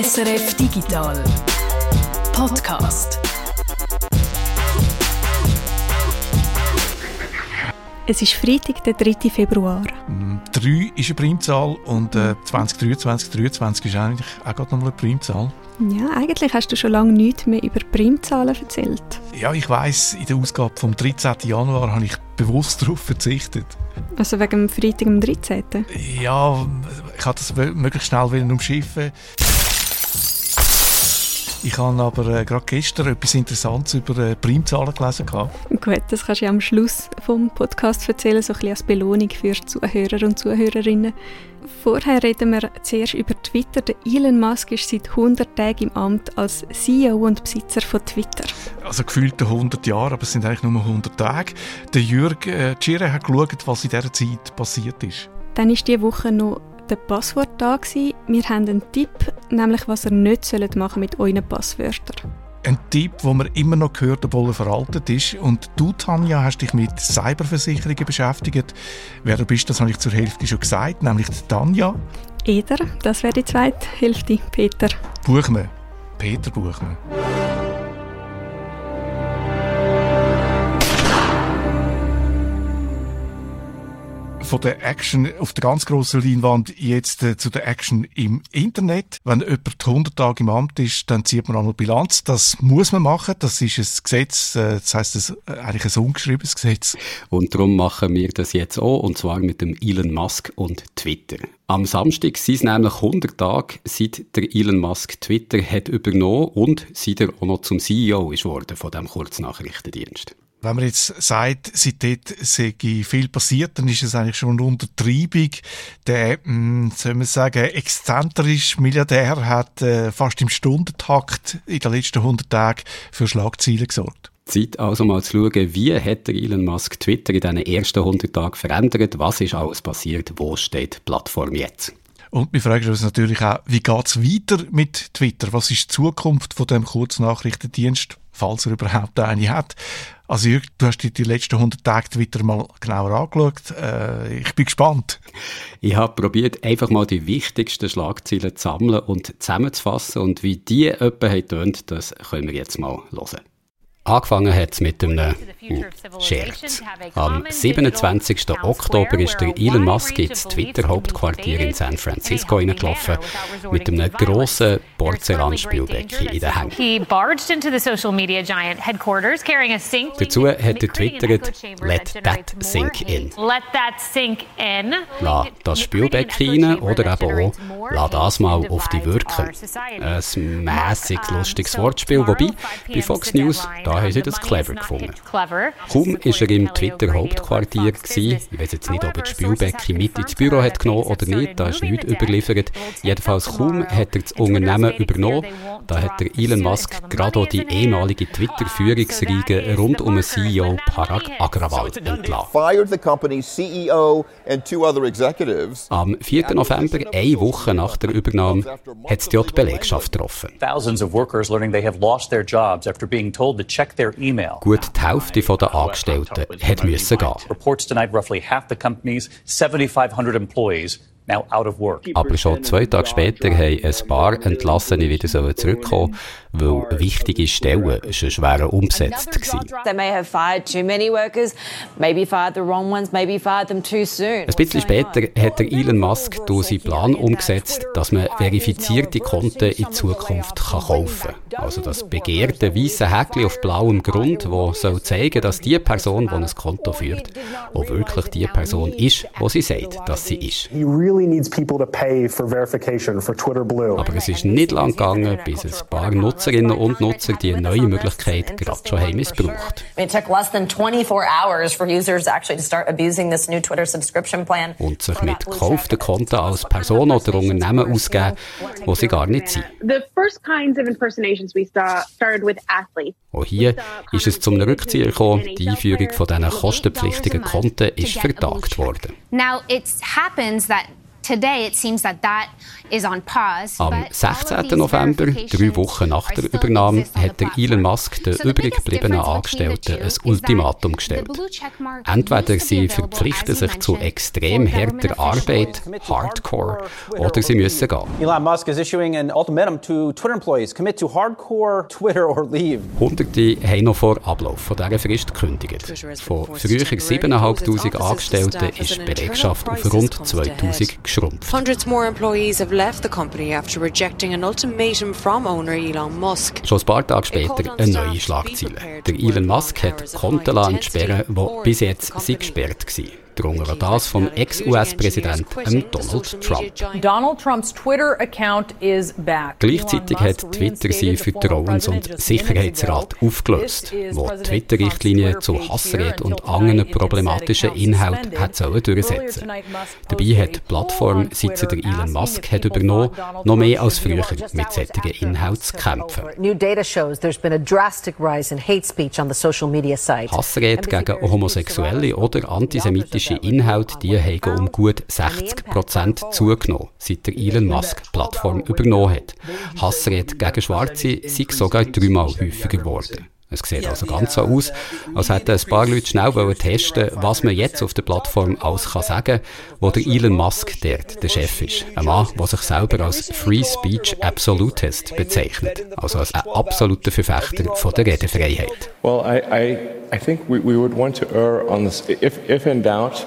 SRF Digital Podcast. Es ist Freitag, der 3. Februar. 3 ist eine Primzahl und äh, 2023, 2023 ist eigentlich auch gerade nochmal eine Primzahl. Ja, eigentlich hast du schon lange nichts mehr über Primzahlen erzählt. Ja, ich weiss, in der Ausgabe vom 13. Januar habe ich bewusst darauf verzichtet. Also wegen dem Freitag am 13. Ja, ich wollte das möglichst schnell wieder umschiffen. Ich habe aber äh, gerade gestern etwas Interessantes über äh, Primzahlen gelesen. Gehabt. Gut, das kannst du ja am Schluss vom Podcast erzählen, so ein bisschen als Belohnung für Zuhörer und Zuhörerinnen. Vorher reden wir zuerst über Twitter. Der Elon Musk ist seit 100 Tagen im Amt als CEO und Besitzer von Twitter. Also gefühlte 100 Jahre, aber es sind eigentlich nur 100 Tage. Der Jürg äh, hat geschaut, was in dieser Zeit passiert ist. Dann ist diese Woche noch der Passwort da gewesen. Wir haben einen Tipp, nämlich was ihr nicht machen mit euren Passwörtern. Ein Tipp, den man immer noch hört, obwohl er veraltet ist. Und du, Tanja, hast dich mit Cyberversicherungen beschäftigt. Wer du bist, das habe ich zur Hälfte schon gesagt, nämlich Tanja. Eder, das wäre die zweite Hälfte, Peter. Buchmann. Peter Buchmann. Von der Action auf der ganz grossen Leinwand jetzt äh, zu der Action im Internet. Wenn jemand 100 Tage im Amt ist, dann zieht man einmal Bilanz. Das muss man machen. Das ist ein Gesetz, äh, das heisst das, äh, eigentlich ein ungeschriebenes Gesetz. Und darum machen wir das jetzt auch, und zwar mit dem Elon Musk und Twitter. Am Samstag sind es nämlich 100 Tage, seit der Elon Musk Twitter hat übernommen und seit er auch noch zum CEO ist worden von dem Kurznachrichtendienst. Wenn man jetzt sagt, seitdem sei viel passiert, dann ist es eigentlich schon eine Untertreibung. Der, mh, hm, soll man sagen, exzentrische Milliardär hat äh, fast im Stundentakt in den letzten 100 Tagen für Schlagzeilen gesorgt. Zeit also mal zu schauen, wie hat Elon Musk Twitter in diesen ersten 100 Tagen verändert, was ist alles passiert, wo steht die Plattform jetzt? Und wir fragen uns natürlich auch, wie geht es weiter mit Twitter? Was ist die Zukunft von dem Kurznachrichtendienst, falls er überhaupt eine hat? Also Jürg, du hast dir die letzten 100 Tage Twitter mal genauer angeschaut. Äh, ich bin gespannt. Ich habe probiert, einfach mal die wichtigsten Schlagzeilen zu sammeln und zusammenzufassen. Und wie die etwa haben das können wir jetzt mal hören. Angefangen hat es mit einem Scherz. Am 27. Oktober ist der Elon Musk ins Twitter-Hauptquartier in San Francisco hineingelaufen mit einem grossen Porzellanspielbecken in den Händen. Dazu hat er twittert, let that sink in. Lass das Spielbecken rein oder eben auch, lass das mal auf dich wirken. Ein mässig lustiges Wortspiel, wobei bei Fox News, da haben sie das clever gefunden. Kaum war er im Twitter-Hauptquartier. Ich weiß jetzt nicht, ob er das Spielbecken mit ins Büro hat genommen oder nicht, da ist nichts überliefert. Jedenfalls kaum hat er das Unternehmen übernommen, da hat der Elon Musk gerade auch die ehemalige Twitter-Führungsriege rund um den CEO Parag Agrawal entlassen. Am 4. November, eine Woche nach der Übernahme, hat es die Belegschaft getroffen. Thousands of workers learning they have lost their jobs after being told to check. Gut die Hälfte der Angestellten hat müssen gehen. Reports tonight roughly half the company's 7500 employees aber schon zwei Tage später haben ein paar Entlassene wieder zurückkommen weil wichtige Stellen schon schwer umgesetzt waren. Ein bisschen später hat der Elon Musk durch seinen Plan umgesetzt, dass man verifizierte Konten in Zukunft kann kaufen kann. Also das begehrte weiße Häkchen auf blauem Grund, das soll zeigen, dass die Person, die ein Konto führt, auch wirklich die Person ist, wo sie sagt, dass sie ist. Aber es ist nicht lang gegangen, bis ein paar Nutzer Nutzerinnen und Nutzer die neue Möglichkeit gerade schon haben missbraucht. Und sich mit gekauften Konten als Person oder Unternehmen ausgeben, wo sie gar nicht sind. Auch hier ist es zum Rückzieher gekommen. Die Einführung von diesen kostenpflichtigen Konten ist vertagt worden. Now it happens that Am 16. November, drei Wochen nach der Übernahme, hat der Elon Musk den übrig gebliebenen Angestellten ein Ultimatum gestellt. Entweder sie verpflichten sich zu extrem harter Arbeit, Hardcore, oder sie müssen gehen. Elon Musk is issuing an ultimatum to Twitter employees, commit to hardcore Twitter or leave. Hunderte haben noch vor Ablauf von dieser Frist gekündigt. Von früher 7'500 Angestellten ist die Belegschaft auf rund 2000 geschrumpft. Hundreds more employees have left the company after rejecting an ultimatum from owner Elon Musk. Schon ein paar Tage später eine neue Schlagzeile. Der Elon Musk hat Konten entsperren, die bis jetzt gesperrt waren darunter das vom Ex-US-Präsidenten Donald Trump. Donald Trumps Twitter-Account is back. Gleichzeitig hat Twitter sie Vertrauens- und Sicherheitsrat aufgelöst, wo die Twitter-Richtlinie zu Hassrede und anderen problematischen Inhalten hat sollen durchsetzen. Dabei hat die Plattform, seit der Elon Musk hat übernommen, noch mehr als früher mit solchen Inhalten zu kämpfen. Hassrede gegen Homosexuelle oder antisemitische politische Inhalte die haben um gut 60 Prozent zugenommen, seit der Elon Musk Plattform übernommen hat. Hassrede gegen Schwarze sind sogar dreimal häufiger geworden. Es sieht also ganz so aus, als hätten ein paar Leute schnell testen was man jetzt auf der Plattform alles kann sagen wo der Elon Musk dort der Chef ist. Ein Mann, der sich selber als Free Speech Absolutist bezeichnet. Also als ein absoluter Verfechter von der Redefreiheit. Well, I, I, I think we, we would want to err on this. If, if in doubt,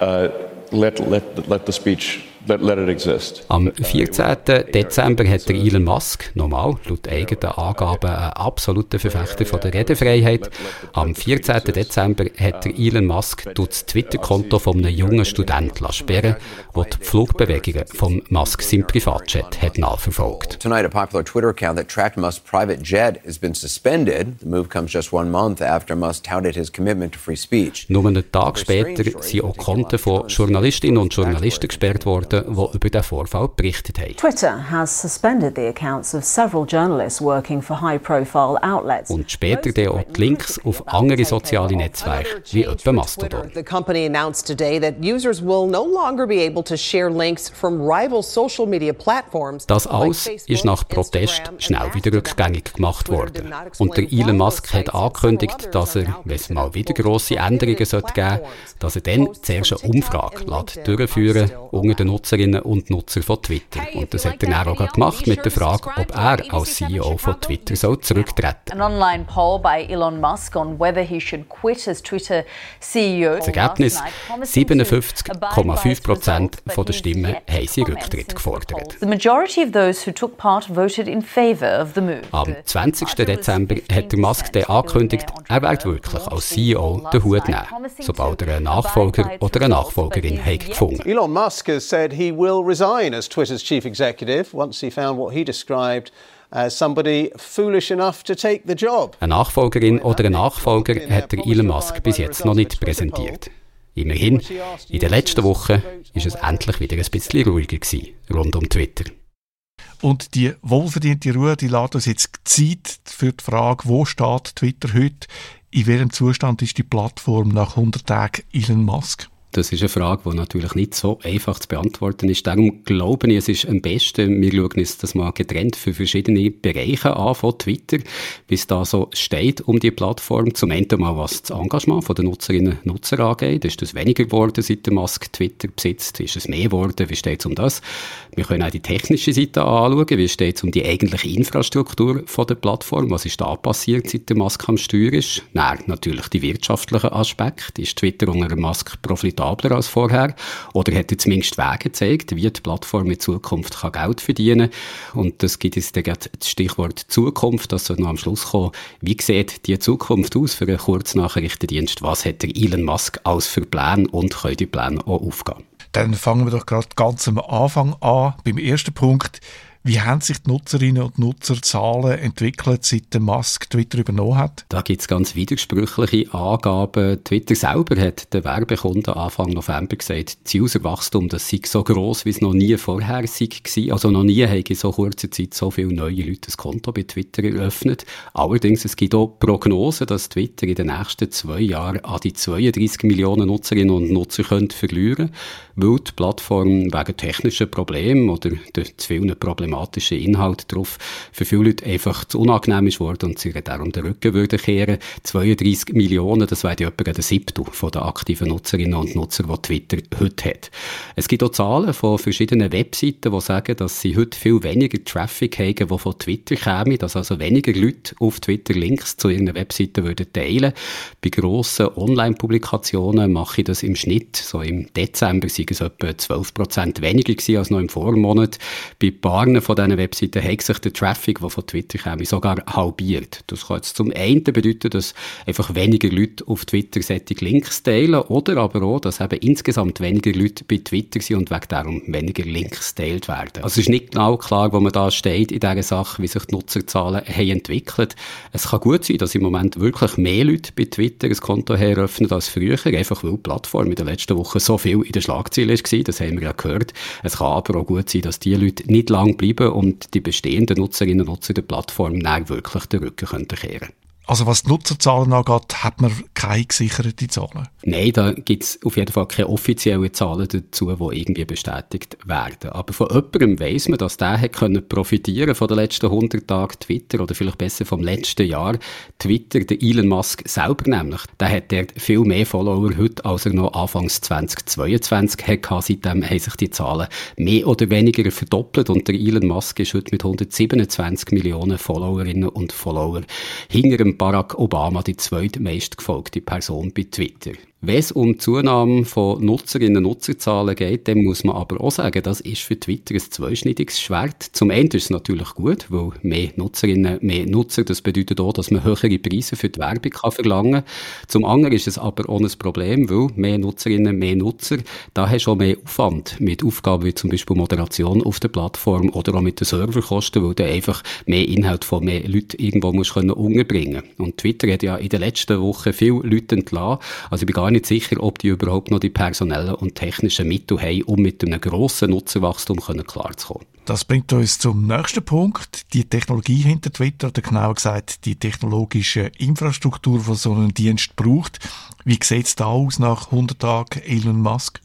uh, let, let, let the speech Let, let it exist. Am 14. Dezember hat der Elon Musk, normal, laut eigenen Angaben, ein absoluter Verfechter von der Redefreiheit. Am 14. Dezember hat der Elon Musk das Twitter-Konto von einem jungen Studenten sperren der die Flugbewegungen von Musk seinem Privatjet hat nachverfolgt. Tonight a popular Twitter account that tracked Musk's private jet has been suspended. The move comes just one month after Musk touted his commitment to free speech. Nur einen Tag später sind auch Konten von Journalistinnen und Journalisten gesperrt worden Seiten, die über den Vorfall berichtet haben. Twitter has suspended the accounts of several journalists working for high-profile outlets. Und später dann auch die Links auf andere soziale Netzwerke, wie etwa Mastodon. The company announced today that users will no longer be able to share links from rival social media platforms. Das alles ist nach Protest schnell wieder rückgängig gemacht worden. Und der Elon Musk hat angekündigt, dass er, wenn es mal wieder grosse Änderungen geben sollte, dass er dann zuerst eine Umfrage durchführen unter den Nutzerinnen und Nutzer von Twitter. Und das hat er auch gemacht mit der Frage, ob er als CEO von Twitter soll zurücktreten soll. online poll by Elon Musk on whether he should quit as Twitter CEO. Das Ergebnis: 57,5 Prozent der Stimmen haben sie Rücktritt gefordert. The majority of those who took part voted in favor of the move. Am 20. Dezember hat der Musk dann angekündigt, er wird wirklich als CEO den Hut nehmen, sobald er einen Nachfolger oder eine Nachfolgerin hat gefunden. Elon Musk has said said he will resign as Twitter's chief executive once he found what he described as somebody foolish enough to take the job. Eine Nachfolgerin oder ein Nachfolger hat der Elon Musk bis jetzt noch nicht präsentiert. Immerhin, in der letzten Woche ist es endlich wieder ein bisschen ruhiger gewesen, rund um Twitter. Und die wohlverdiente Ruhe, die lässt uns jetzt Zeit für die Frage, wo steht Twitter heute? In welchem Zustand ist die Plattform nach 100 Tagen Elon Musk? Das ist eine Frage, die natürlich nicht so einfach zu beantworten ist. Darum glaube ich, es ist am besten, wir schauen uns das mal getrennt für verschiedene Bereiche an von Twitter, wie es da so steht um die Plattform. Zum einen mal, was das Engagement der Nutzerinnen und Nutzer angeht. Ist das weniger geworden, seit der Musk Twitter besitzt? Ist es mehr geworden? Wie steht es um das? Wir können auch die technische Seite anschauen. Wie steht es um die eigentliche Infrastruktur von der Plattform? Was ist da passiert, seit der Musk am Steuer ist? Nein, natürlich die wirtschaftlichen Aspekte. Ist Twitter unter Musk profitabel profitabler als vorher oder hat zumindest Wege gezeigt, wie die Plattform in Zukunft kann Geld verdienen kann. Und das gibt es dann das Stichwort Zukunft, dass wir noch am Schluss kommen. Wie sieht die Zukunft aus für einen Kurznachrichtendienst? Was hat der Elon Musk als für Pläne und können die Pläne auch aufgehen? Dann fangen wir doch gerade ganz am Anfang an, beim ersten Punkt. Wie haben sich die Nutzerinnen und Nutzerzahlen entwickelt, seit der Musk Twitter übernommen hat? Da gibt es ganz widersprüchliche Angaben. Twitter selber hat den Werbekunden Anfang November gesagt, das Userwachstum das sei so gross, wie es noch nie vorher war. Also noch nie haben in so kurzer Zeit so viele neue Leute ein Konto bei Twitter eröffnet. Allerdings, es gibt auch Prognosen, dass Twitter in den nächsten zwei Jahren an die 32 Millionen Nutzerinnen und Nutzer könnte verlieren weil die Plattform wegen technischen Problemen oder zu vielen problematischen Inhalten drauf für viele Leute einfach zu unangenehm ist worden und sie darum den Rücken würden kehren. 32 Millionen, das wäre etwa ein Siebtel von den aktiven Nutzerinnen und Nutzern, die Twitter heute hat. Es gibt auch Zahlen von verschiedenen Webseiten, die sagen, dass sie heute viel weniger Traffic haben, die von Twitter kämen, dass also weniger Leute auf Twitter Links zu ihren Webseiten würden teilen. Bei grossen Online-Publikationen mache ich das im Schnitt, so im Dezember sei es etwa 12 weniger gewesen als noch im Vormonat. Bei paar von diesen Webseiten hat sich der Traffic, der von Twitter käme, sogar halbiert. Das kann jetzt zum einen bedeuten, dass einfach weniger Leute auf Twitter solche Links teilen oder aber auch, dass eben insgesamt weniger Leute bei Twitter sind und wegen darum weniger Links teilt werden. Also es ist nicht genau klar, wo man da steht in dieser Sache, wie sich die Nutzerzahlen haben entwickelt. Es kann gut sein, dass im Moment wirklich mehr Leute bei Twitter ein Konto eröffnen als früher, einfach weil die Plattform in den letzten Wochen so viel in den Schlagzeilen war, das haben wir ja gehört. Es kann aber auch gut sein, dass die Leute nicht lang bleiben und die bestehenden Nutzerinnen und Nutzer der Plattform dann wirklich den Rücken kehren könnten. Also was die Nutzerzahlen angeht, hat man keine gesicherte Zahlen? Nein, da gibt es auf jeden Fall keine offiziellen Zahlen dazu, die irgendwie bestätigt werden. Aber von jemandem weiss man, dass der hat können profitieren von den letzten 100 Tagen Twitter oder vielleicht besser vom letzten Jahr Twitter, der Elon Musk selber nämlich. Der hat dort viel mehr Follower heute, als er noch Anfangs 2022 hatte. Seitdem haben sich die Zahlen mehr oder weniger verdoppelt und der Elon Musk ist heute mit 127 Millionen Followerinnen und Follower hinter dem Barack Obama die zweitmeist gefolgte Person bei Twitter. Wenn es um die Zunahme von Nutzerinnen und Nutzerzahlen geht, dann muss man aber auch sagen, das ist für Twitter ein zweischneidiges Schwert. Zum einen ist es natürlich gut, weil mehr Nutzerinnen, mehr Nutzer, das bedeutet auch, dass man höhere Preise für die Werbung kann verlangen kann. Zum anderen ist es aber auch ein Problem, weil mehr Nutzerinnen, mehr Nutzer, da hast du auch mehr Aufwand mit Aufgaben wie zum Beispiel Moderation auf der Plattform oder auch mit den Serverkosten, weil du einfach mehr Inhalt von mehr Leuten irgendwo musst können unterbringen. Und Twitter hat ja in den letzten Wochen viele Leute entlassen. Also ich bin gar gar nicht sicher, ob die überhaupt noch die personellen und technischen Mittel haben, um mit einem grossen Nutzerwachstum klarzukommen. Das bringt uns zum nächsten Punkt. Die Technologie hinter Twitter, oder genauer gesagt die technologische Infrastruktur, die so einen Dienst braucht. Wie sieht es da aus nach 100 Tagen Elon Musk?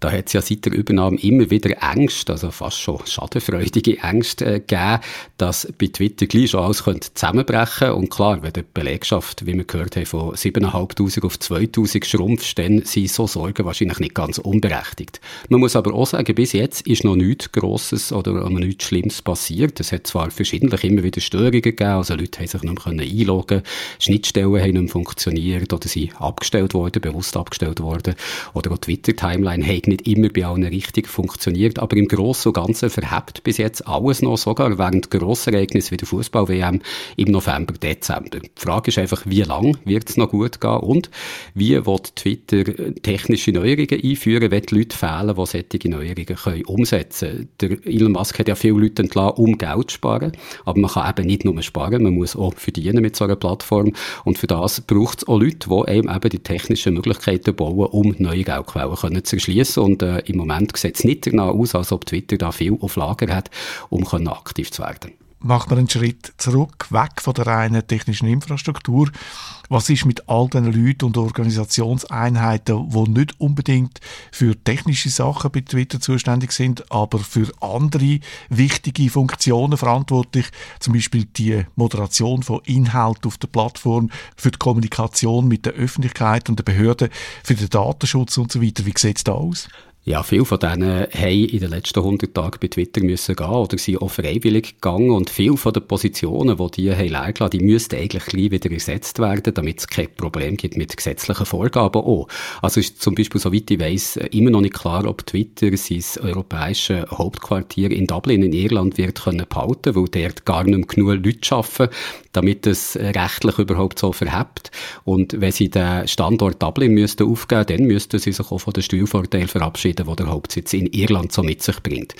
Da hat es ja seit der Übernahme immer wieder Ängste, also fast schon schadenfreudige Ängste äh, gegeben, dass bei Twitter gleich schon alles könnte zusammenbrechen Und klar, wenn die Belegschaft, wie wir gehört haben, von 7'500 auf 2000 schrumpft, dann sind so Sorgen wahrscheinlich nicht ganz unberechtigt. Man muss aber auch sagen, bis jetzt ist noch nichts Grosses oder nichts Schlimmes passiert. Es hat zwar verschiedentlich immer wieder Störungen gegeben, also Leute haben sich nicht mehr einloggen Schnittstellen haben nicht funktioniert oder sind abgestellt worden, bewusst abgestellt worden oder auch Twitter-Timeline hat nicht immer bei allen richtig funktioniert, aber im Großen und Ganzen verhebt bis jetzt alles noch, sogar während grosser Ereignisse wie der Fußball-WM im November, Dezember. Die Frage ist einfach, wie lang wird es noch gut gehen und wie wird Twitter technische Neuerungen einführen, wenn die Leute fehlen, die solche Neuerungen können umsetzen können. Elon Musk hat ja viele Leute entlassen, um Geld zu sparen, aber man kann eben nicht nur sparen, man muss auch verdienen mit so einer Plattform. Und für das braucht es auch Leute, die einem eben die technischen Möglichkeiten bauen, um neue Geldquellen zu erschließen und äh, im Moment sieht es nicht danach aus, als ob Twitter da viel auf Lager hat, um aktiv zu werden macht man einen Schritt zurück, weg von der reinen technischen Infrastruktur. Was ist mit all den Leuten und Organisationseinheiten, die nicht unbedingt für technische Sachen bei Twitter zuständig sind, aber für andere wichtige Funktionen verantwortlich, zum Beispiel die Moderation von Inhalt auf der Plattform, für die Kommunikation mit der Öffentlichkeit und der Behörden, für den Datenschutz und so weiter. Wie sieht es da aus? Ja, viele von denen haben in den letzten 100 Tagen bei Twitter müssen gehen oder sind auch freiwillig gegangen und viele von den Positionen, die die haben leer die müssten eigentlich gleich wieder ersetzt werden, damit es kein Problem gibt mit gesetzlichen Vorgaben auch. Also ist zum Beispiel, soweit ich weiss, immer noch nicht klar, ob Twitter sein europäisches Hauptquartier in Dublin in Irland wird können behalten, weil dort gar nicht mehr genug Leute arbeiten, damit es rechtlich überhaupt so verhebt. Und wenn sie den Standort Dublin müssten aufgeben, dann müssten sie sich auch von den Steuervorteilen verabschieden entschieden, die der Hauptsitz in Irland so mit sich bringt.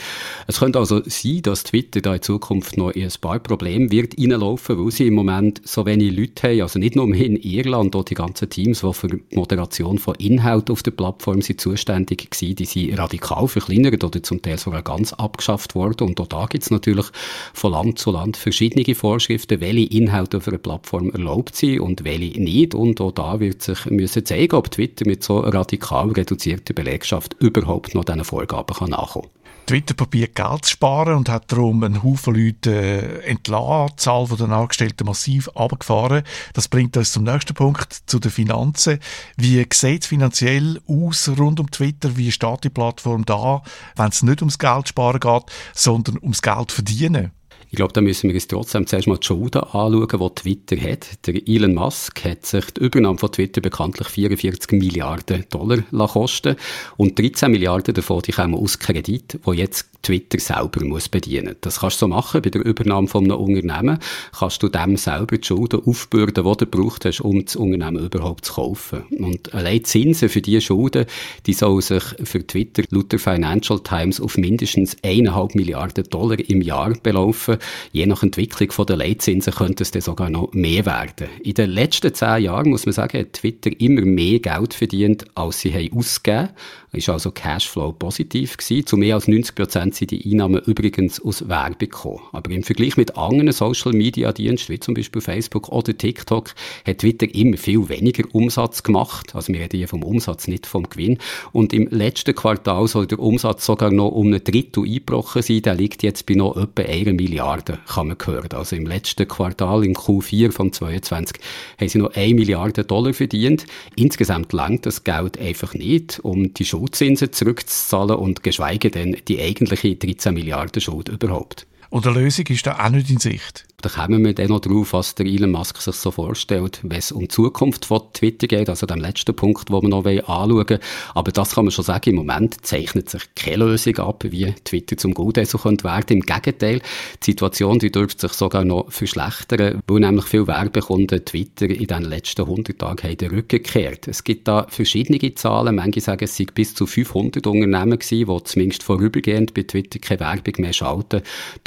Es könnte also sein, dass Twitter da in Zukunft noch in ein paar Probleme wird reinlaufen, weil sie im Moment so wenig Leute haben, also nicht nur in Irland, auch die ganzen Teams, die für die Moderation von Inhalt auf der Plattform sind zuständig waren, die sind radikal verkleinert oder zum Teil sogar ganz abgeschafft worden. Und auch da gibt es natürlich von Land zu Land verschiedene Vorschriften, welche Inhalte auf einer Plattform erlaubt sind und welche nicht. Und auch da wird sich müssen zeigen, ob Twitter mit so radikal reduzierter Belegschaft überhaupt noch diesen Vorgaben kann nachkommen Twitter probiert Geld zu sparen und hat darum einen Haufen Leute äh, entlassen, die Zahl der Angestellten massiv abgefahren. Das bringt uns zum nächsten Punkt, zu den Finanzen. Wie sieht es finanziell aus rund um Twitter? Wie steht die Plattform da, wenn es nicht ums Geld sparen geht, sondern ums Geld verdienen? Ich glaube, da müssen wir uns trotzdem zuerst mal die Schulden anschauen, die Twitter hat. Der Elon Musk hat sich die Übernahme von Twitter bekanntlich 44 Milliarden Dollar kosten und 13 Milliarden davon die kommen aus Kredit, wo jetzt Twitter selber muss bedienen. Das kannst du so machen bei der Übernahme von einem Unternehmen. Kannst du dem selber die Schulden aufbürden, die du braucht hast, um das Unternehmen überhaupt zu kaufen. Und allein die Zinsen für diese Schulden, die sollen sich für Twitter laut der Financial Times auf mindestens 1,5 Milliarden Dollar im Jahr belaufen. Je nach Entwicklung der Leitzinsen könnte es dann sogar noch mehr werden. In den letzten zehn Jahren, muss man sagen, hat Twitter immer mehr Geld verdient, als sie haben ausgegeben ist also Cashflow positiv gewesen. Zu mehr als 90 Prozent sind die Einnahmen übrigens aus Werbung gekommen. Aber im Vergleich mit anderen Social Media Diensten, wie zum Beispiel Facebook oder TikTok, hat Twitter immer viel weniger Umsatz gemacht. Also wir reden hier vom Umsatz, nicht vom Gewinn. Und im letzten Quartal soll der Umsatz sogar noch um ein Drittel eingebrochen sein. Der liegt jetzt bei noch etwa einer Milliarde, kann man hören. Also im letzten Quartal, im Q4 von 22, haben sie noch eine Milliarde Dollar verdient. Insgesamt langt das Geld einfach nicht, um die Schuld Schuldzinsen zurückzuzahlen und geschweige denn die eigentliche 13 Milliarden Schuld überhaupt. Und eine Lösung ist da auch nicht in Sicht. Da kommen wir dann noch drauf, was der Elon Musk sich so vorstellt, wenn es um die Zukunft von Twitter geht, also dem letzten Punkt, den wir noch anschauen wollen. Aber das kann man schon sagen, im Moment zeichnet sich keine Lösung ab, wie Twitter zum Gutesser könnte werden. Im Gegenteil, die Situation, die dürfte sich sogar noch verschlechtern, weil nämlich viele Werbekunden Twitter in den letzten 100 Tagen haben den Rücken gekehrt. Es gibt da verschiedene Zahlen. Manche sagen, es sind bis zu 500 Unternehmen gewesen, die zumindest vorübergehend bei Twitter keine Werbung mehr schalten.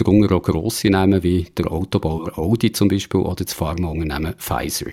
Darunter auch grosse Namen wie der Auto Autobauer Audi zum Beispiel oder das Pharmaunternehmen Pfizer.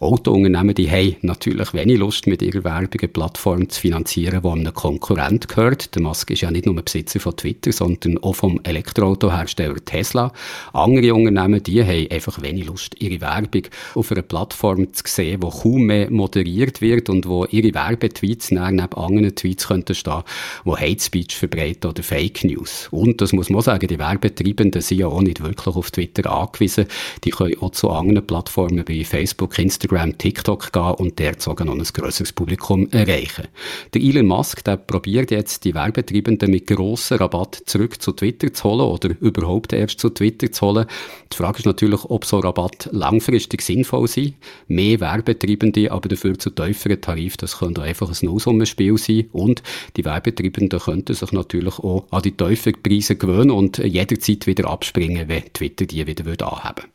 Autounternehmen, die haben natürlich wenig Lust, mit ihrer Werbung eine Plattform zu finanzieren, die einem Konkurrent gehört. Der Musk ist ja nicht nur Besitzer von Twitter, sondern auch vom Elektroautohersteller Tesla. Andere Unternehmen, die haben einfach wenig Lust, ihre Werbung auf einer Plattform zu sehen, wo kaum mehr moderiert wird und wo ihre Werbetweets neben anderen Tweets könnten stehen, wo Hate Speech verbreiten oder Fake News. Und das muss man sagen, die Werbetreibenden sind ja auch nicht wirklich auf Twitter angewiesen. Die können auch zu anderen Plattformen wie Facebook, Instagram, TikTok gehen und dort sogar noch ein grösseres Publikum erreichen. Der Elon Musk, der probiert jetzt, die Werbetreibenden mit grossen Rabatt zurück zu Twitter zu holen oder überhaupt erst zu Twitter zu holen. Die Frage ist natürlich, ob so Rabatt langfristig sinnvoll sind. Mehr Werbetreibende, aber dafür zu tieferen Tarif, das könnte einfach ein Nullsummenspiel sein. Und die Werbetreibenden könnten sich natürlich auch an die tieferen Preise gewöhnen und jederzeit wieder abspringen, wenn Twitter die wieder würde anheben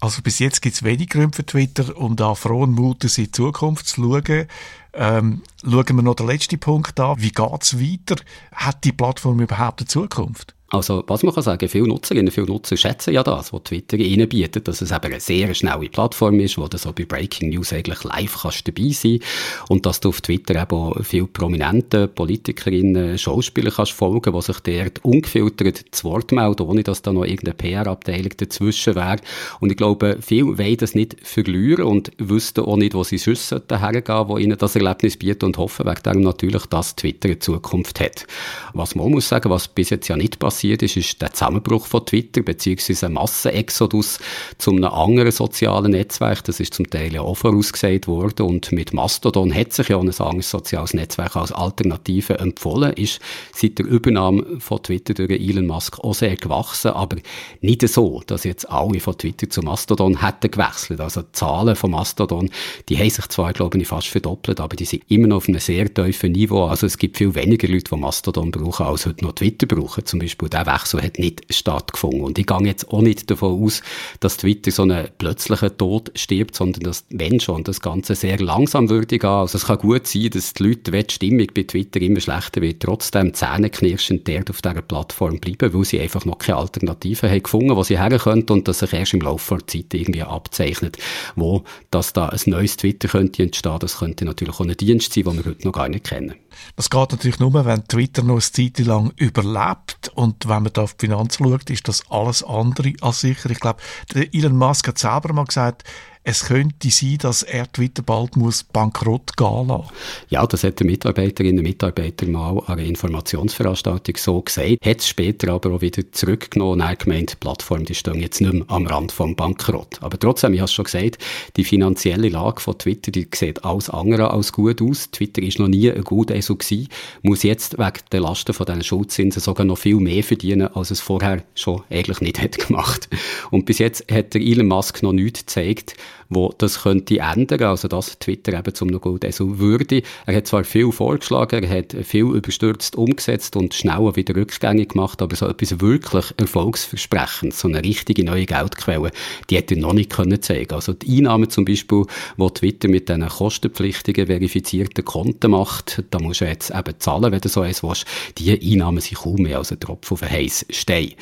Also bis jetzt gibt es wenig Gründe für Twitter, um da frohen Mutes in die Zukunft zu schauen. Ähm, schauen wir noch den letzten Punkt an. Wie geht es weiter? Hat die Plattform überhaupt eine Zukunft? Also, was man kann sagen, viele Nutzerinnen, viele Nutzer schätzen ja das, was Twitter ihnen bietet, dass es eben eine sehr schnelle Plattform ist, wo du so bei Breaking News eigentlich live kannst dabei sein und dass du auf Twitter eben viele prominente Politikerinnen, Schauspieler kannst folgen, die sich dort ungefiltert zu Wort melden, ohne dass da noch irgendeine PR-Abteilung dazwischen wäre. Und ich glaube, viele wollen das nicht verlieren und wüssten auch nicht, wo sie sonst hergehen wo ihnen das Erlebnis bietet und hoffen wegen darum natürlich, dass Twitter eine Zukunft hat. Was man muss sagen, was bis jetzt ja nicht passiert, ist, ist der Zusammenbruch von Twitter, beziehungsweise ein Massenexodus zu einem anderen sozialen Netzwerk. Das ist zum Teil ja auch vorausgesagt worden. Und mit Mastodon hat sich ja ein anderes soziales Netzwerk als Alternative empfohlen, ist seit der Übernahme von Twitter durch Elon Musk auch sehr gewachsen, aber nicht so, dass jetzt alle von Twitter zu Mastodon hätten gewechselt. Also die Zahlen von Mastodon, die haben sich zwar, glaube ich, fast verdoppelt, aber aber die sind immer noch auf einem sehr tiefen Niveau. Also es gibt viel weniger Leute, die Mastodon brauchen, als heute noch Twitter brauchen. Zum Beispiel, der Wechsel hat nicht stattgefunden. Und ich gehe jetzt auch nicht davon aus, dass Twitter so einen plötzlichen Tod stirbt, sondern dass, wenn schon, das Ganze sehr langsam würde gehen. Also es kann gut sein, dass die Leute, wenn die Stimmung bei Twitter immer schlechter wird, trotzdem zähneknirschend dort auf dieser Plattform bleiben, weil sie einfach noch keine Alternative haben gefunden, wo sie her können und dass sich erst im Laufe der Zeit irgendwie abzeichnet, wo dass da ein neues Twitter könnte entstehen. Das könnte natürlich auch ein Dienst sein, den wir heute noch gar nicht kennen. Das geht natürlich nur, wenn Twitter noch eine Zeit lang überlebt. Und wenn man da auf die Finanzen schaut, ist das alles andere als sicher. Ich glaube, Elon Musk hat selber mal gesagt, es könnte sein, dass er Twitter bald muss bankrott gehen lassen. Ja, das hat der Mitarbeiterinnen und Mitarbeiter mal an einer Informationsveranstaltung so gesagt, hat es später aber auch wieder zurückgenommen und gemeint, die Plattform die stehen jetzt nicht mehr am Rand vom Bankrott. Aber trotzdem, ich habe es schon gesagt, die finanzielle Lage von Twitter, die sieht alles andere als gut aus. Twitter ist noch nie ein gut ESO gewesen, muss jetzt wegen der Lasten von diesen Schuldzinsen sogar noch viel mehr verdienen, als es vorher schon eigentlich nicht hat gemacht. Und bis jetzt hat der Elon Musk noch nichts gezeigt, wo das könnte ändern, also dass Twitter eben zum Gold so würde. Er hat zwar viel vorgeschlagen, er hat viel überstürzt umgesetzt und schnell wieder rückgängig gemacht, aber so etwas wirklich erfolgsversprechendes, so eine richtige neue Geldquelle, die hätte er noch nicht können zeigen. Also die Einnahmen zum Beispiel, wo Twitter mit diesen kostenpflichtigen, verifizierten Konten macht, da muss er jetzt eben zahlen, wenn du so eins willst, die Einnahmen sind kaum mehr als ein Tropfen auf einen heißen Stein.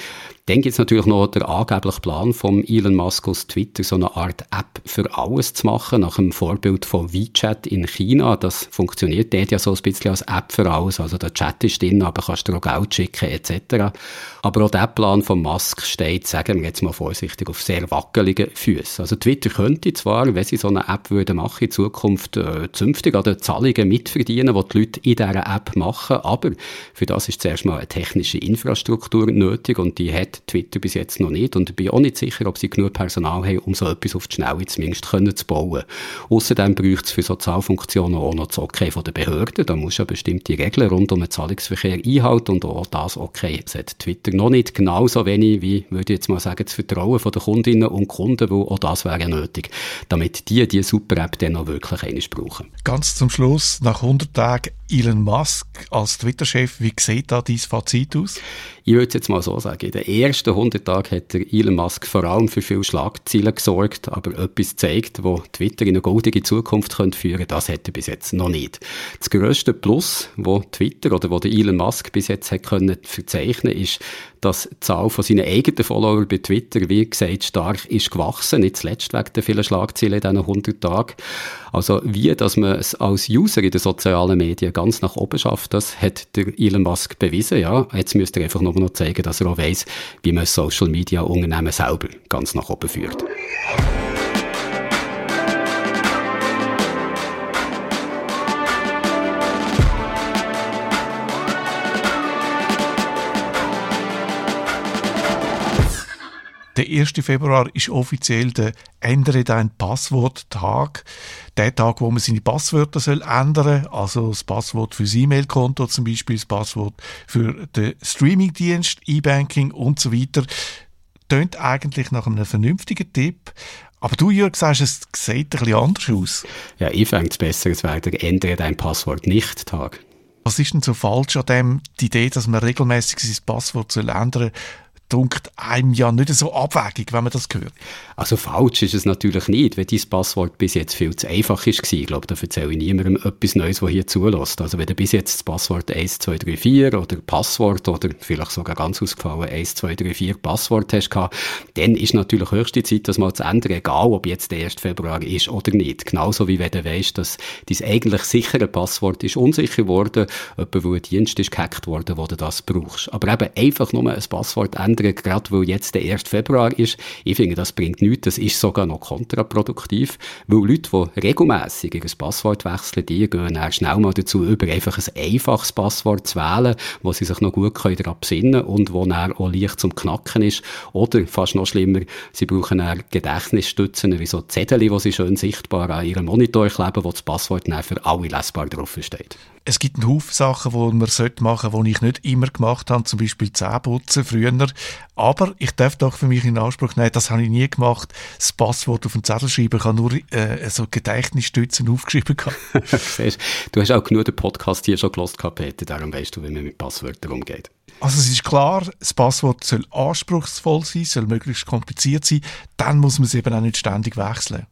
Dann gibt es natürlich noch den angeblichen Plan von Elon Musk aus Twitter, so eine Art App für alles zu machen, nach dem Vorbild von WeChat in China. Das funktioniert dort ja so ein bisschen als App für alles. Also der Chat ist drin, aber kannst du auch Geld schicken etc. Aber auch der Plan von Musk steht, sagen wir jetzt mal vorsichtig, auf sehr wackeligen Füßen. Also Twitter könnte zwar, wenn sie so eine App würden machen, in Zukunft äh, zünftig an den Zahlungen mitverdienen, die die Leute in dieser App machen, aber für das ist zuerst mal eine technische Infrastruktur nötig und die hat Twitter bis jetzt noch nicht und ich bin auch nicht sicher, ob sie genug Personal haben, um so etwas auf die Schnelle zumindest können zu bauen. Außerdem braucht es für Sozialfunktionen auch noch das Okay von der Behörden. Da muss ja bestimmte Regeln rund um den Zahlungsverkehr einhalten und auch das Okay hat Twitter noch nicht genauso wenig wie, würde ich jetzt mal sagen, das Vertrauen von den Kundinnen und Kunden, weil auch das wäre nötig, damit die die Super-App dann auch wirklich eines brauchen. Ganz zum Schluss, nach 100 Tagen Elon Musk als Twitter-Chef, wie sieht da dein Fazit aus? Ich würde es jetzt mal so sagen, in den ersten 100 Tagen hat der Elon Musk vor allem für viele Schlagzeilen gesorgt, aber etwas zeigt, wo Twitter in eine goldige Zukunft könnte führen das hat er bis jetzt noch nicht. Das grösste Plus, wo Twitter oder wo Elon Musk bis jetzt hat können verzeichnen, ist, dass die Zahl von seinen eigenen Followern bei Twitter, wie gesagt, stark ist gewachsen, nicht zuletzt wegen der vielen Schlagzeilen in diesen 100 Tagen. Also wie, dass man es als User in den sozialen Medien ganz nach oben schafft, das hat der Elon Musk bewiesen, ja. Jetzt müsste er einfach nur noch zeigen, dass er auch weiss, wie man Social Media Unternehmen selber ganz nach oben führt. Der 1. Februar ist offiziell der Ändere dein Passwort-Tag. Der Tag, wo man seine Passwörter soll ändern Also das Passwort für das E-Mail-Konto zum Beispiel, das Passwort für den Streaming-Dienst, E-Banking und so weiter. Tönt eigentlich nach einem vernünftigen Tipp. Aber du, Jörg, sagst, es sieht ein bisschen anders aus. Ja, ich fände es besser, es wäre der Ändere dein Passwort-Nicht-Tag. Was ist denn so falsch an dem, die Idee, dass man regelmäßig sein Passwort soll ändern soll? Dunkt einem ja nicht so abwägig, wenn man das hört. Also falsch ist es natürlich nicht, wenn dein Passwort bis jetzt viel zu einfach ist. Ich glaube, da erzähle ich niemandem etwas Neues, der hier zulässt. Also wenn du bis jetzt das Passwort 1234 oder Passwort oder vielleicht sogar ganz ausgefallen 1234 Passwort hast gehabt, dann ist natürlich höchste Zeit, das mal zu ändern, egal ob jetzt der 1. Februar ist oder nicht. Genauso wie wenn du weißt, dass dein eigentlich sichere Passwort ist unsicher geworden, etwa weil ein Dienst ist gehackt worden, wo du das brauchst. Aber eben einfach nur ein Passwort ändern ändern, gerade weil jetzt der 1. Februar ist. Ich finde, das bringt nichts, das ist sogar noch kontraproduktiv, weil Leute, die regelmässig ihr Passwort wechseln, die gehen dann schnell mal dazu über, einfach ein einfaches Passwort zu wählen, wo sie sich noch gut daran besinnen und wo dann auch leicht zum Knacken ist. Oder, fast noch schlimmer, sie brauchen dann Gedächtnisstützen, wie so Zettel, die sie schön sichtbar an ihrem Monitor kleben, wo das Passwort dann für alle lesbar draufsteht. Es gibt einen Haufen Sachen, die man machen sollte, die ich nicht immer gemacht habe, zum Beispiel Zähneputzen früher. Aber ich darf doch für mich in Anspruch nehmen, das habe ich nie gemacht, das Passwort auf den Zettel schreiben. Ich habe nur äh, so Gedächtnisstützen aufgeschrieben. du hast auch genug den Podcast hier schon gelost, Peter, darum weißt du, wie man mit Passwörtern umgeht. Also es ist klar, das Passwort soll anspruchsvoll sein, soll möglichst kompliziert sein, dann muss man es eben auch nicht ständig wechseln.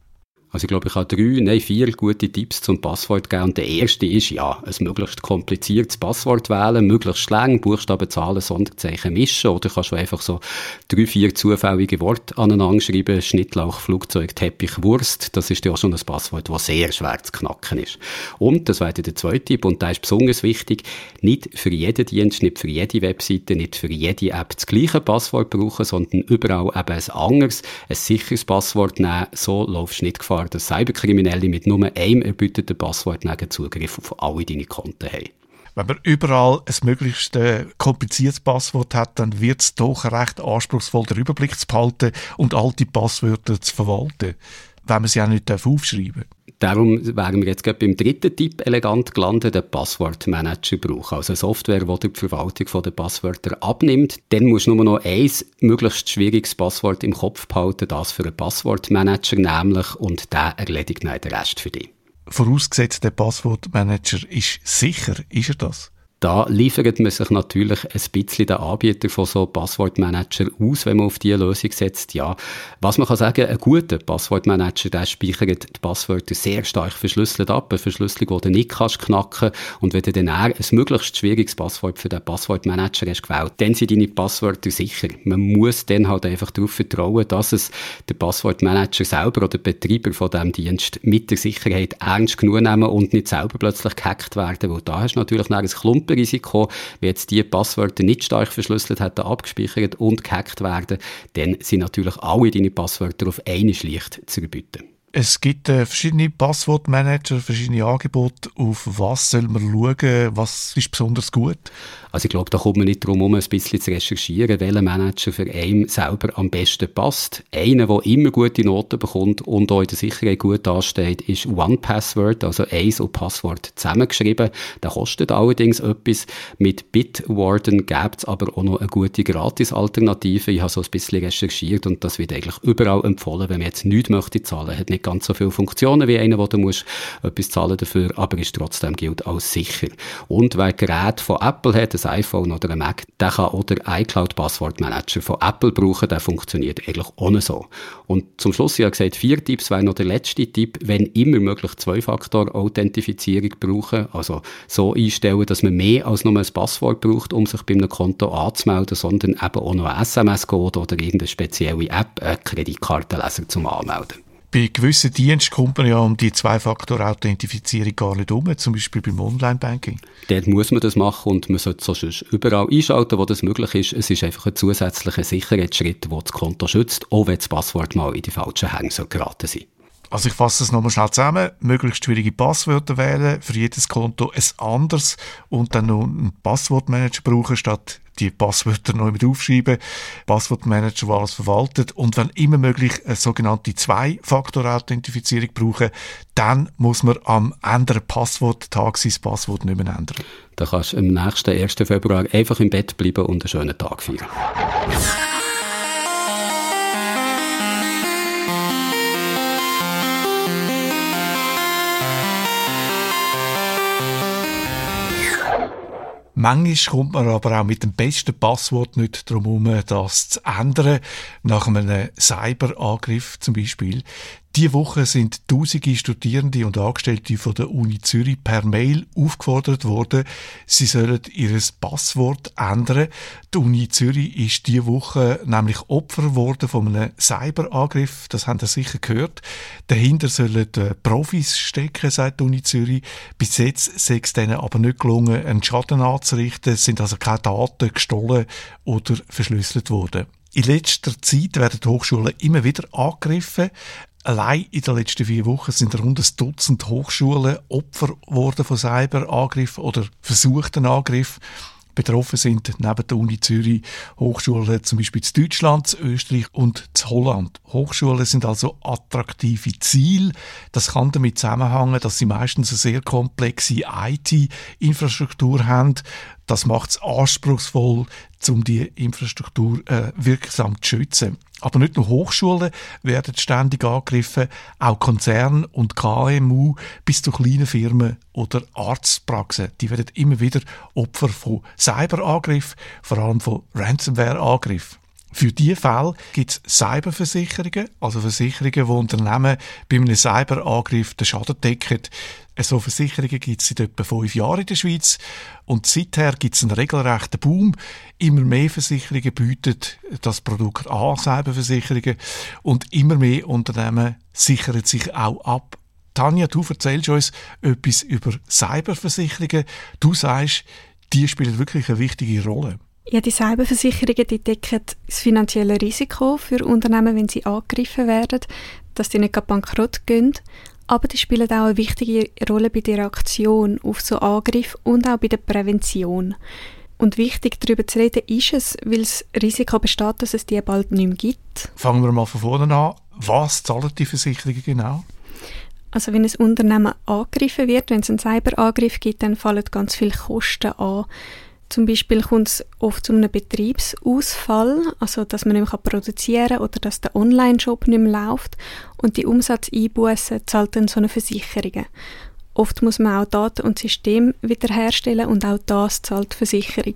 Also ich glaube, ich habe drei, nein, vier gute Tipps zum Passwort geben. Und der erste ist, ja, ein möglichst kompliziertes Passwort wählen, möglichst lang, Buchstaben, Zahlen, Sonderzeichen mischen. Oder kannst du einfach so drei, vier zufällige Worte aneinander schreiben. Schnittlauch, Flugzeug, Teppich, Wurst. Das ist ja auch schon ein Passwort, das sehr schwer zu knacken ist. Und, das wäre der zweite Tipp, und der ist besonders wichtig, nicht für jeden Dienst, nicht für jede Webseite, nicht für jede App das gleiche Passwort brauchen, sondern überall eben ein anderes, ein sicheres Passwort nehmen. So laufst du nicht Gefahr, dass Cyberkriminelle mit nur einem erbieteten Passwort Zugriff auf alle deine Konten haben. Wenn man überall ein möglichst äh, kompliziertes Passwort hat, dann wird es doch recht anspruchsvoll, den Überblick zu behalten und alte Passwörter zu verwalten, wenn man sie auch nicht aufschreiben darf. Darum wären wir jetzt gerade beim dritten Tipp elegant gelandet, den Passwortmanager brauchen. Also eine Software, die die Verwaltung der Passwörter abnimmt. Dann musst du nur noch ein möglichst schwieriges Passwort im Kopf behalten, das für einen Passwortmanager nämlich, und der erledigt dann den Rest für dich. Vorausgesetzt, der Passwortmanager ist sicher, ist er das? Da liefert man sich natürlich ein bisschen den Anbieter von so Passwortmanager aus, wenn man auf diese Lösung setzt. Ja, was man kann sagen, ein guter Passwortmanager, der speichert die Passwörter sehr stark verschlüsselt ab, eine Verschlüsselung, die du nicht kannst knacken. Und wenn du dann ein möglichst schwieriges Passwort für den Passwortmanager hast gewählt, dann sind deine Passwörter sicher. Man muss dann halt einfach darauf vertrauen, dass es der Passwortmanager selber oder der Betreiber von diesem Dienst mit der Sicherheit ernst genug nehmen und nicht selber plötzlich gehackt werden, weil da hast du natürlich noch ein Klumpen Risiko, wenn jetzt die Passwörter nicht stark verschlüsselt hätten, abgespeichert und gehackt werden, dann sind natürlich alle deine Passwörter auf eine leicht zu erbieten. Es gibt äh, verschiedene Passwortmanager, verschiedene Angebote. Auf was soll man schauen? Was ist besonders gut? Also ich glaube, da kommt man nicht darum um ein bisschen zu recherchieren, welcher Manager für einen selber am besten passt. Einer, der immer gute Noten bekommt und auch in der Sicherheit gut dasteht, ist OnePassword, also Eins und Passwort zusammengeschrieben. Der kostet allerdings etwas. Mit Bitwarden gibt es aber auch noch eine gute Gratis-Alternative. Ich habe so ein bisschen recherchiert und das wird eigentlich überall empfohlen, wenn man jetzt nichts möchte zahlen. Hat nicht ganz so viele Funktionen wie einer, wo du musst etwas zahlen dafür, aber ist trotzdem gilt als sicher. Und wer Gerät von Apple hat, ein iPhone oder ein Mac, der kann auch den iCloud Passwortmanager von Apple brauchen, der funktioniert eigentlich ohne so. Und zum Schluss, ich habe gesagt, vier Tipps wäre noch der letzte Tipp, wenn immer möglich Zwei-Faktor-Authentifizierung brauchen, also so einstellen, dass man mehr als nur ein Passwort braucht, um sich bei einem Konto anzumelden, sondern eben auch noch ein SMS-Code oder irgendeine spezielle App, eine Kreditkartenleser zum Anmelden. Bei gewissen Diensten kommt man ja um die Zwei-Faktor-Authentifizierung gar nicht um, zum Beispiel beim Online-Banking. Dort muss man das machen und man sollte so überall einschalten, wo das möglich ist. Es ist einfach ein zusätzlicher Sicherheitsschritt, der das Konto schützt, auch wenn das Passwort mal in die falschen Hänge geraten sein also ich fasse es nochmal schnell zusammen. Möglichst schwierige Passwörter wählen, für jedes Konto ein anderes und dann noch einen Passwortmanager brauchen, statt die Passwörter neu mit aufschreiben. Passwortmanager, der alles verwaltet. Und wenn immer möglich eine sogenannte Zwei-Faktor-Authentifizierung brauchen, dann muss man am anderen Passworttag sein Passwort nicht mehr ändern. Dann kannst du am nächsten 1. Februar einfach im Bett bleiben und einen schönen Tag feiern. Manchmal kommt man aber auch mit dem besten Passwort nicht darum herum, das zu ändern. Nach einem Cyberangriff zum Beispiel. Die Woche sind tausende Studierende und Angestellte von der Uni Zürich per Mail aufgefordert worden, sie sollen ihr Passwort ändern. Die Uni Zürich ist diese Woche nämlich Opfer geworden von einem Cyberangriff. Das haben Sie sicher gehört. Dahinter sollen Profis stecken, sagt die Uni Zürich. Bis jetzt sei es denen aber nicht gelungen, einen Schaden anzurichten. Es sind also keine Daten gestohlen oder verschlüsselt worden. In letzter Zeit werden die Hochschulen immer wieder angegriffen. Allein in den letzten vier Wochen sind rund ein Dutzend Hochschulen Opfer geworden von Cyberangriffen oder versuchten Angriffen. Betroffen sind neben der Uni Zürich Hochschulen zum Beispiel in Deutschland, Österreich und in Holland. Hochschulen sind also attraktive Ziele. Das kann damit zusammenhängen, dass sie meistens eine sehr komplexe IT-Infrastruktur haben. Das macht es anspruchsvoll, um die Infrastruktur äh, wirksam zu schützen. Aber nicht nur Hochschulen werden ständig angegriffen, auch Konzerne und KMU bis zu kleinen Firmen oder Arztpraxen. Die werden immer wieder Opfer von Cyberangriffen, vor allem von Ransomware-Angriffen. Für diese Fälle gibt es Cyberversicherungen, also Versicherungen, die Unternehmen bei einem Cyberangriff den Schaden decken. So Versicherungen gibt es seit etwa fünf Jahren in der Schweiz und seither gibt es einen regelrechten Boom. Immer mehr Versicherungen bieten das Produkt an, Cyberversicherungen, und immer mehr Unternehmen sichern sich auch ab. Tanja, du erzählst uns etwas über Cyberversicherungen. Du sagst, die spielen wirklich eine wichtige Rolle. Ja, die Cyberversicherungen die decken das finanzielle Risiko für Unternehmen, wenn sie angegriffen werden, dass die nicht bankrott gehen. Aber die spielen auch eine wichtige Rolle bei der Reaktion auf so Angriffe und auch bei der Prävention. Und wichtig darüber zu reden ist es, weil das Risiko besteht, dass es die bald nicht mehr gibt. Fangen wir mal von vorne an. Was zahlen die Versicherungen genau? Also wenn ein Unternehmen angegriffen wird, wenn es einen Cyberangriff gibt, dann fallen ganz viele Kosten an. Zum Beispiel kommt es oft zu einem Betriebsausfall, also dass man nicht mehr produzieren kann oder dass der Online-Shop nicht mehr läuft und die Umsatzeinbußen zahlt dann so eine Versicherung. Oft muss man auch Daten und System wiederherstellen und auch das zahlt die Versicherung.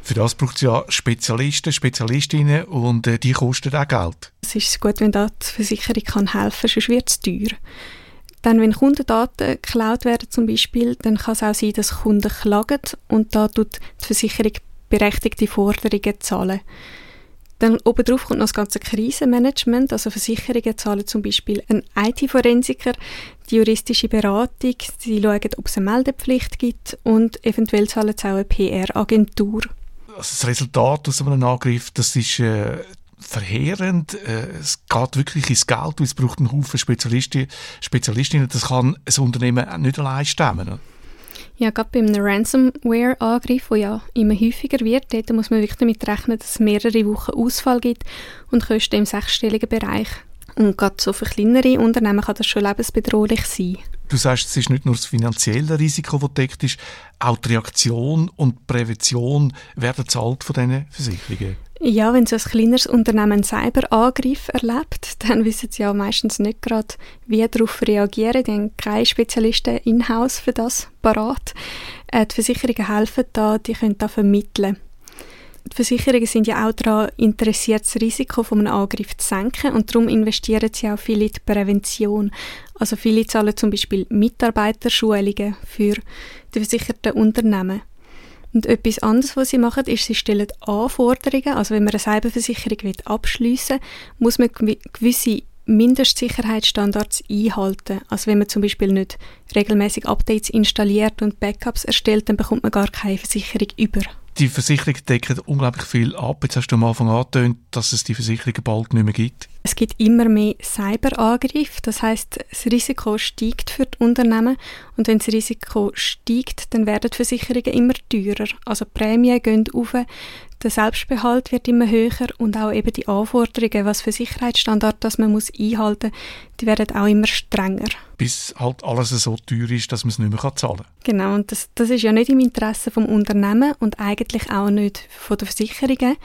Für das braucht es ja Spezialisten, Spezialistinnen und äh, die kosten auch Geld. Es ist gut, wenn da die Versicherung kann helfen kann, sonst wird es teuer. Dann, wenn Kundendaten geklaut werden zum Beispiel, dann kann es auch sein, dass Kunden klagen und da tut die Versicherung berechtigte Forderungen zahlen. Dann obendrauf kommt noch das ganze Krisenmanagement, also Versicherungen zahlen zum Beispiel einen IT-Forensiker, die juristische Beratung, sie schauen, ob es eine Meldepflicht gibt und eventuell zahlen sie auch eine PR-Agentur. Also das Resultat aus einem Angriff, das ist äh, verheerend. Äh, es geht wirklich ins Geld, weil es braucht einen Haufen Spezialisten, Spezialistinnen. Das kann ein Unternehmen nicht allein stemmen. Ja, gerade bei einem Ransomware-Angriff, der ja immer häufiger wird, dort muss man wirklich damit rechnen, dass es mehrere Wochen Ausfall gibt und Kosten im sechsstelligen Bereich. Und gerade so für kleinere Unternehmen kann das schon lebensbedrohlich sein. Du sagst, es ist nicht nur das finanzielle Risiko, das deckt ist, auch die Reaktion und Prävention werden zahlt von diesen Versicherungen. Ja, wenn so ein kleineres Unternehmen einen Cyberangriff erlebt, dann wissen sie ja meistens nicht gerade, wie darauf reagieren. Die haben keine Spezialisten in-house für das parat. Äh, die Versicherungen helfen da, die können da vermitteln. Die Versicherungen sind ja auch daran interessiert, das Risiko von einem Angriff zu senken und darum investieren sie auch viel in die Prävention. Also viele zahlen zum Beispiel Mitarbeiterschulungen für die versicherten Unternehmen. Und etwas anderes, was sie machen, ist, sie stellen Anforderungen. Also wenn man eine Cyberversicherung abschliessen will, muss man gewisse Mindestsicherheitsstandards einhalten. Also wenn man zum Beispiel nicht regelmäßig Updates installiert und Backups erstellt, dann bekommt man gar keine Versicherung über. Die Versicherung deckt unglaublich viel ab. Jetzt hast du am Anfang angetönt, dass es die Versicherungen bald nicht mehr gibt. Es gibt immer mehr Cyberangriffe. Das heißt, das Risiko steigt für die Unternehmen. Und wenn das Risiko steigt, dann werden die Versicherungen immer teurer. Also die Prämien gehen auf, der Selbstbehalt wird immer höher und auch eben die Anforderungen, was für Sicherheitsstandards man muss einhalten muss, die werden auch immer strenger. Bis halt alles so teuer ist, dass man es nicht mehr zahlen kann. Genau, und das, das ist ja nicht im Interesse des Unternehmens und eigentlich auch nicht von der Versicherungen.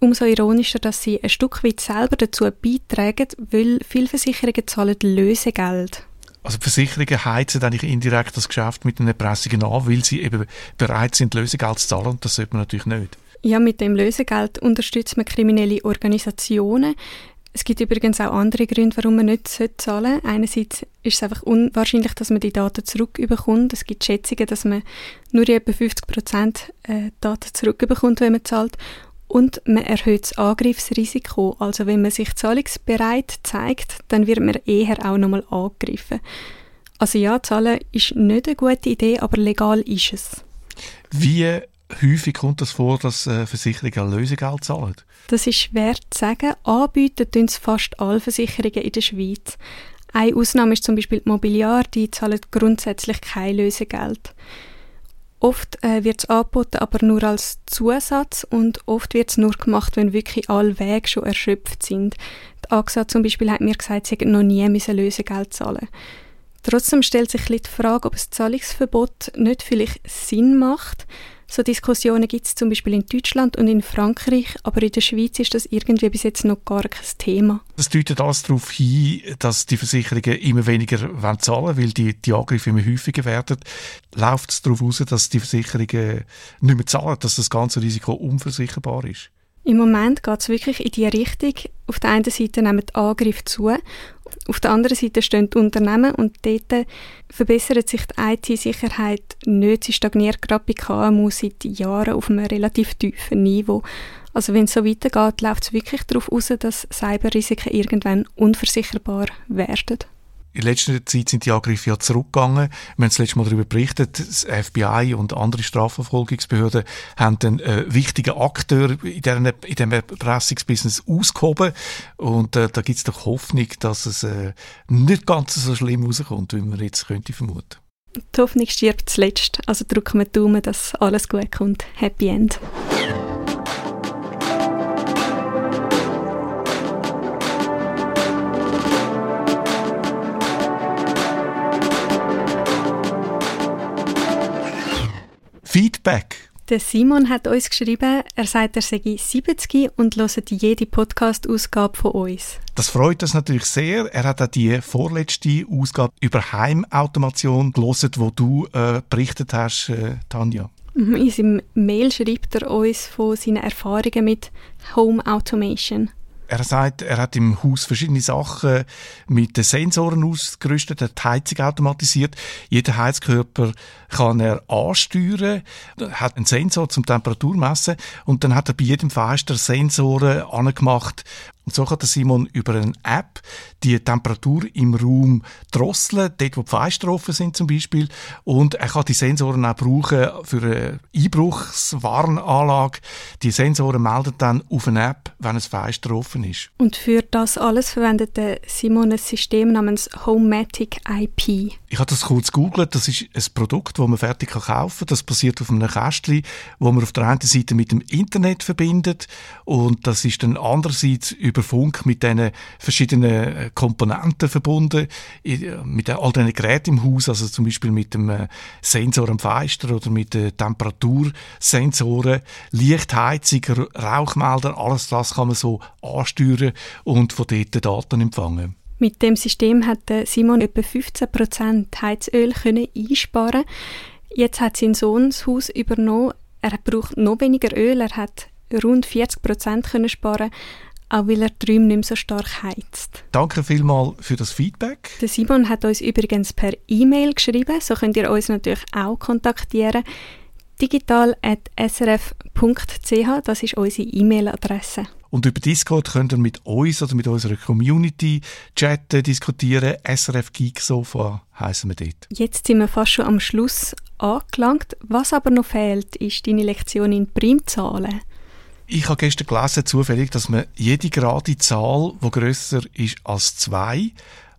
Umso ironischer, dass sie ein Stück weit selber dazu beitragen, weil viele Versicherungen zahlen Lösegeld. Also Versicherungen heizen eigentlich indirekt das Geschäft mit den Erpressungen an, weil sie eben bereit sind, Lösegeld zu zahlen und das sollte man natürlich nicht. Ja, mit dem Lösegeld unterstützt man kriminelle Organisationen. Es gibt übrigens auch andere Gründe, warum man nicht zahlen sollte. Einerseits ist es einfach unwahrscheinlich, dass man die Daten zurückbekommt. Es gibt Schätzungen, dass man nur etwa 50 Prozent äh, Daten zurückbekommt, wenn man zahlt. Und man erhöht das Angriffsrisiko. Also wenn man sich zahlungsbereit zeigt, dann wird man eher auch nochmal angegriffen. Also ja, zahlen ist nicht eine gute Idee, aber legal ist es. Wie häufig kommt das vor, dass äh, Versicherungen Lösegeld zahlen? Das ist schwer zu sagen. Anbieten tun es fast alle Versicherungen in der Schweiz. Eine Ausnahme ist zum Beispiel die Mobiliar, die zahlen grundsätzlich kein Lösegeld. Oft äh, wird es angeboten, aber nur als Zusatz und oft wird es nur gemacht, wenn wirklich alle Wege schon erschöpft sind. Die AXA zum Beispiel hat mir gesagt, sie hätten noch nie Lösegeld zahlen Trotzdem stellt sich die Frage, ob ein Zahlungsverbot nicht vielleicht Sinn macht, so Diskussionen gibt es zum Beispiel in Deutschland und in Frankreich, aber in der Schweiz ist das irgendwie bis jetzt noch gar kein Thema. Das deutet alles darauf hin, dass die Versicherungen immer weniger zahlen wollen, weil die, die Angriffe immer häufiger werden. Läuft es darauf aus, dass die Versicherungen nicht mehr zahlen, dass das ganze Risiko unversicherbar ist? Im Moment geht es wirklich in die Richtung. Auf der einen Seite nehmen die Angriffe zu, auf der anderen Seite stehen die Unternehmen und dort verbessert sich die IT-Sicherheit nicht. Sie stagniert gerade bei KMU seit Jahren auf einem relativ tiefen Niveau. Also wenn es so weitergeht, läuft es wirklich darauf aus, dass Cyberrisiken irgendwann unversicherbar werden in letzter Zeit sind die Angriffe ja zurückgegangen. Wir haben das letzte Mal darüber berichtet, das FBI und andere Strafverfolgungsbehörden haben einen äh, wichtigen Akteur in diesem in dem Erpressungsbusiness ausgehoben. Und äh, da gibt es doch Hoffnung, dass es äh, nicht ganz so schlimm rauskommt, wie man jetzt könnte vermuten. Die Hoffnung stirbt zuletzt. Also drücken wir die Daumen, dass alles gut kommt. Happy End. Feedback. Der Simon hat uns geschrieben, er sagt, er sei 70 und hört jede Podcast-Ausgabe von uns. Das freut uns natürlich sehr. Er hat auch die vorletzte Ausgabe über Heimautomation gelesen, wo du äh, berichtet hast, äh, Tanja. In seinem Mail schreibt er uns von seinen Erfahrungen mit Home Automation. Er sagt, er hat im Haus verschiedene Sachen mit den Sensoren ausgerüstet, hat die Heizung automatisiert. Jeder Heizkörper kann er ansteuern, hat einen Sensor zum Temperaturmessen und dann hat er bei jedem Fenster Sensoren angemacht und so kann der Simon über eine App die Temperatur im Raum drosseln, dort wo die Fenster offen sind zum Beispiel. Und er kann die Sensoren auch brauchen für eine Einbruchswarnanlage. Die Sensoren melden dann auf eine App, wenn ein Fenster offen ist. Und für das alles verwendet der Simon ein System namens Homematic IP. Ich habe das kurz gegoogelt. Das ist ein Produkt, das man fertig kaufen kann. Das basiert auf einem Kästchen, wo man auf der einen Seite mit dem Internet verbindet und das ist dann andererseits über über Funk mit diesen verschiedenen äh, Komponenten verbunden, mit all diesen Geräten im Haus, also zum Beispiel mit dem äh, Sensor am Fenster oder mit den Temperatursensoren, Lichtheizung, Rauchmelder, alles das kann man so ansteuern und von dort Daten empfangen. Mit dem System hat Simon etwa 15% Heizöl können einsparen. Jetzt hat sein Sohn das Haus übernommen. Er braucht noch weniger Öl. Er hat rund 40% können sparen auch weil er die Räume nicht mehr so stark heizt. Danke vielmals für das Feedback. Der Simon hat uns übrigens per E-Mail geschrieben, so könnt ihr uns natürlich auch kontaktieren. digital.srf.ch, das ist unsere E-Mail-Adresse. Und über Discord könnt ihr mit uns oder mit unserer Community chatten, diskutieren. SRF Geek Sofa heißen wir dort. Jetzt sind wir fast schon am Schluss angelangt. Was aber noch fehlt, ist deine Lektion in Primzahlen. Ich habe gestern gelesen, zufällig, dass man jede gerade Zahl, die grösser ist als zwei,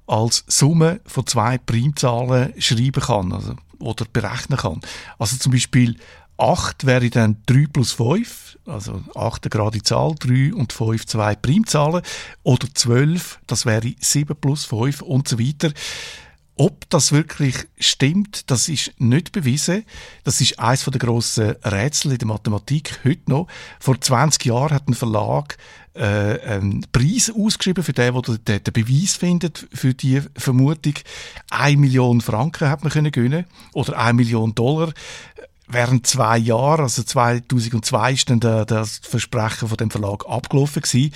als Summe von zwei Primzahlen schreiben kann also, oder berechnen kann. Also zum Beispiel 8 wäre dann 3 plus 5, also 8 eine gerade Zahl, 3 und 5 zwei Primzahlen. Oder 12, das wäre 7 plus 5 und so weiter. Ob das wirklich stimmt, das ist nicht bewiesen. Das ist eines der grossen Rätsel in der Mathematik heute noch. Vor 20 Jahren hat ein Verlag äh, einen Preis ausgeschrieben für den, der den, Beweis findet für die Vermutung. Eine Million Franken hat man können gewinnen oder eine Million Dollar. Während zwei Jahren, also 2002, ist dann das Versprechen von dem Verlag abgelaufen gewesen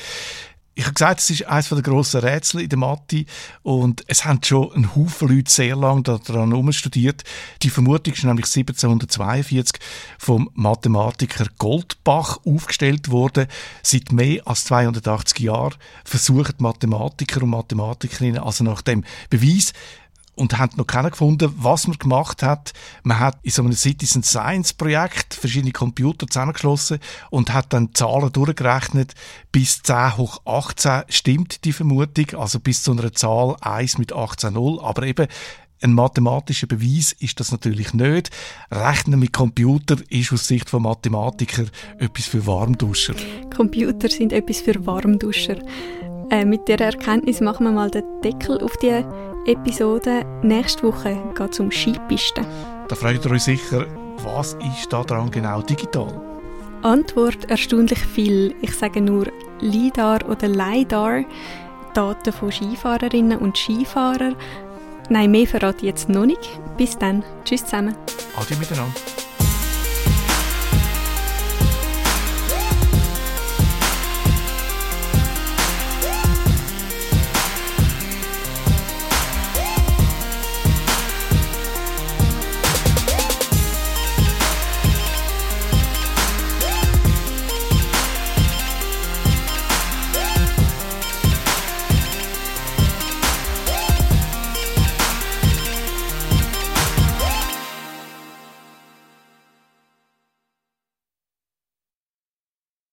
ich habe gesagt, es ist eines der grossen Rätsel in der Mathe und es haben schon ein Haufen Leute sehr lange daran studiert. Die Vermutung ist nämlich 1742 vom Mathematiker Goldbach aufgestellt worden. Seit mehr als 280 Jahren versuchen Mathematiker und Mathematikerinnen also nach dem Beweis und haben noch keiner gefunden, was man gemacht hat. Man hat in so einem Citizen Science Projekt verschiedene Computer zusammengeschlossen und hat dann Zahlen durchgerechnet. Bis 10 hoch 18 stimmt die Vermutung, also bis zu einer Zahl 1 mit 18,0. Aber eben Ein mathematischer Beweis ist das natürlich nicht. Rechnen mit Computer ist aus Sicht von Mathematiker etwas für Warmduscher. Computer sind etwas für Warmduscher. Äh, mit der Erkenntnis machen wir mal den Deckel auf die Episode. Nächste Woche geht es um Skipisten. Da freut ihr euch sicher, was ist da dran genau digital? Antwort erstaunlich viel. Ich sage nur LIDAR oder LIDAR. Daten von Skifahrerinnen und Skifahrern. Nein, mehr verrate ich jetzt noch nicht. Bis dann. Tschüss zusammen. Adi miteinander.